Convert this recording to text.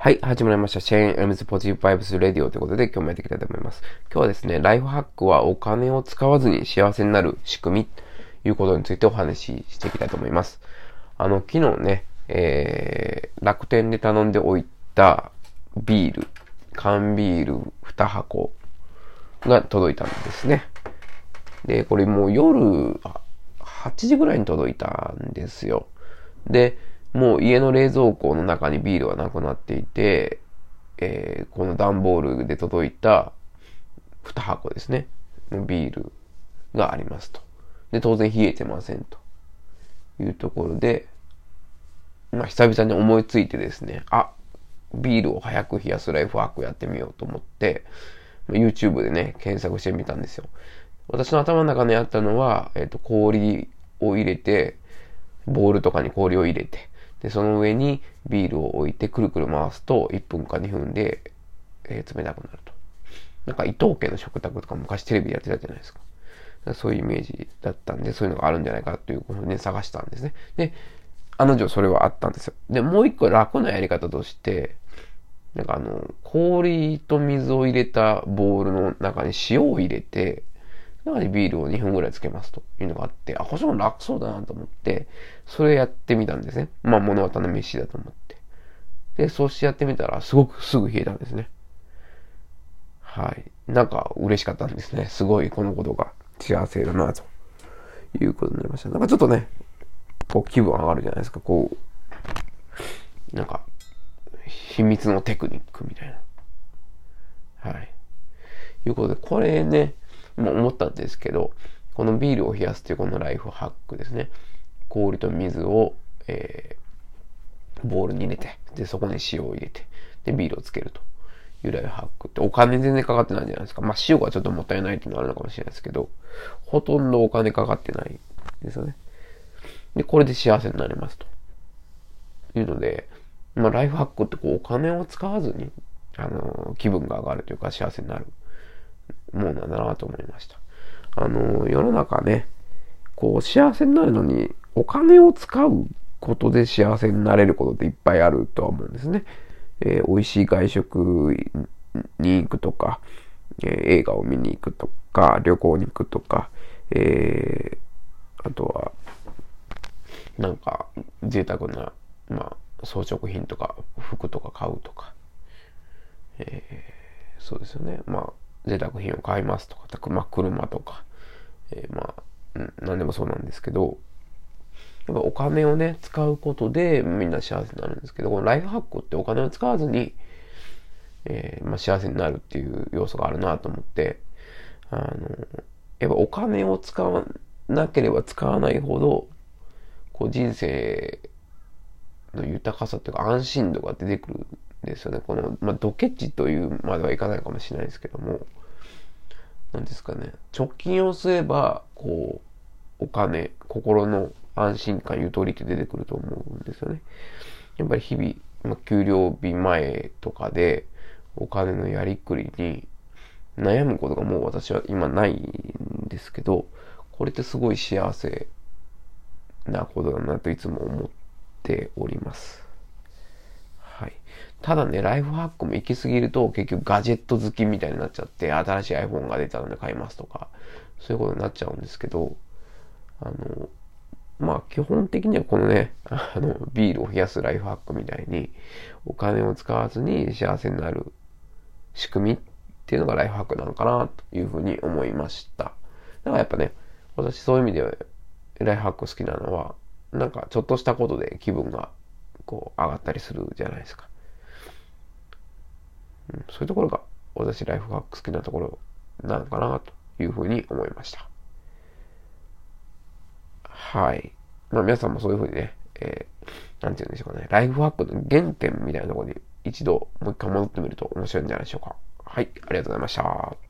はい、始まりました。シェーン・エムズ・ポジティブ・バイブス・レディオということで今日もやっていきたいと思います。今日はですね、ライフハックはお金を使わずに幸せになる仕組みということについてお話ししていきたいと思います。あの、昨日ね、えー、楽天で頼んでおいたビール、缶ビール2箱が届いたんですね。で、これもう夜、8時ぐらいに届いたんですよ。で、もう家の冷蔵庫の中にビールはなくなっていて、えー、この段ボールで届いた2箱ですね。のビールがありますと。で、当然冷えてませんというところで、まあ久々に思いついてですね、あ、ビールを早く冷やすライフワークやってみようと思って、YouTube でね、検索してみたんですよ。私の頭の中にあったのは、えっ、ー、と、氷を入れて、ボールとかに氷を入れて、で、その上にビールを置いてくるくる回すと1分か2分で、えー、冷たくなると。なんか伊藤家の食卓とか昔テレビやってたじゃないですか。かそういうイメージだったんで、そういうのがあるんじゃないかということで探したんですね。で、あの女それはあったんですよ。で、もう一個楽なやり方として、なんかあの、氷と水を入れたボールの中に塩を入れて、中にビールを2分ぐらいつけますというのがあって、あ、こっちも楽そうだなと思って、それやってみたんですね。まあ物語の飯だと思って。で、そうしてやってみたら、すごくすぐ冷えたんですね。はい。なんか嬉しかったんですね。すごいこのことが幸せだな、ということになりました。なんかちょっとね、こう気分上がるじゃないですか。こう、なんか、秘密のテクニックみたいな。はい。いうことで、これね、思ったんですけど、このビールを冷やすというこのライフハックですね。氷と水を、えー、ボウルに入れて、で、そこに塩を入れて、で、ビールをつけるというライフハックってお金全然かかってないじゃないですか。まあ、塩がちょっともったいないっていうのはあるのかもしれないですけど、ほとんどお金かかってないですよね。で、これで幸せになりますと。いうので、まあ、ライフハックってこう、お金を使わずに、あの、気分が上がるというか幸せになるものなんだなと思いました。あの、世の中ね、こう、幸せになるのに、お金を使うことで幸せになれることっていっぱいあるとは思うんですね。えー、美味しい外食に行くとか、えー、映画を見に行くとか、旅行に行くとか、えー、あとは、なんか、贅沢な、まあ、装飾品とか、服とか買うとか、えー、そうですよね。まあ、贅沢品を買いますとか、まあ、車とか、えー、まあ、うん、何でもそうなんですけど、やっぱお金をね、使うことでみんな幸せになるんですけど、このライフハックってお金を使わずに、えー、まあ、幸せになるっていう要素があるなと思って、あの、やっぱお金を使わなければ使わないほど、こう人生の豊かさっていうか安心度が出てくるですよね。この、まあ、ドケチというまではいかないかもしれないですけども、なんですかね、直近をすれば、こう、お金、心の安心感、ゆとりって出てくると思うんですよね。やっぱり日々、まあ、給料日前とかで、お金のやりくりに悩むことがもう私は今ないんですけど、これってすごい幸せなことだなといつも思っております。ただね、ライフハックも行き過ぎると結局ガジェット好きみたいになっちゃって、新しい iPhone が出たので買いますとか、そういうことになっちゃうんですけど、あの、まあ基本的にはこのね、あの、ビールを冷やすライフハックみたいに、お金を使わずに幸せになる仕組みっていうのがライフハックなのかなというふうに思いました。だからやっぱね、私そういう意味ではライフハック好きなのは、なんかちょっとしたことで気分がこう上がったりするじゃないですか。うん、そういうところが私ライフハック好きなところなのかなというふうに思いました。はい。まあ皆さんもそういうふうにね、えー、なんて言うんでしょうかね、ライフハックの原点みたいなところに一度もう一回戻ってみると面白いんじゃないでしょうか。はい、ありがとうございました。